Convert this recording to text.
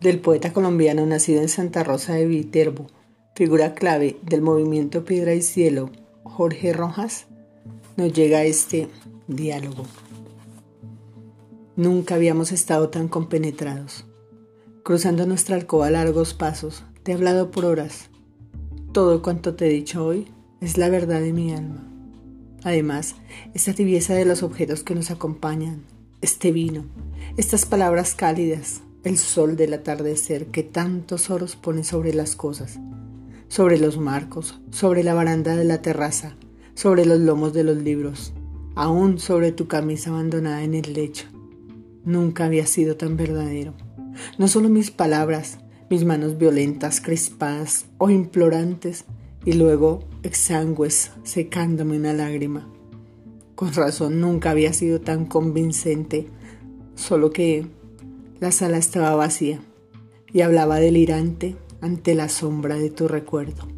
del poeta colombiano nacido en Santa Rosa de Viterbo, figura clave del movimiento Piedra y Cielo, Jorge Rojas, nos llega este diálogo. Nunca habíamos estado tan compenetrados. Cruzando nuestra alcoba largos pasos, te he hablado por horas. Todo cuanto te he dicho hoy es la verdad de mi alma. Además, esta tibieza de los objetos que nos acompañan, este vino, estas palabras cálidas, el sol del atardecer que tantos oros pone sobre las cosas, sobre los marcos, sobre la baranda de la terraza, sobre los lomos de los libros, aún sobre tu camisa abandonada en el lecho. Nunca había sido tan verdadero. No solo mis palabras, mis manos violentas, crispadas o implorantes, y luego exangües secándome una lágrima. Con razón nunca había sido tan convincente, solo que la sala estaba vacía y hablaba delirante ante la sombra de tu recuerdo.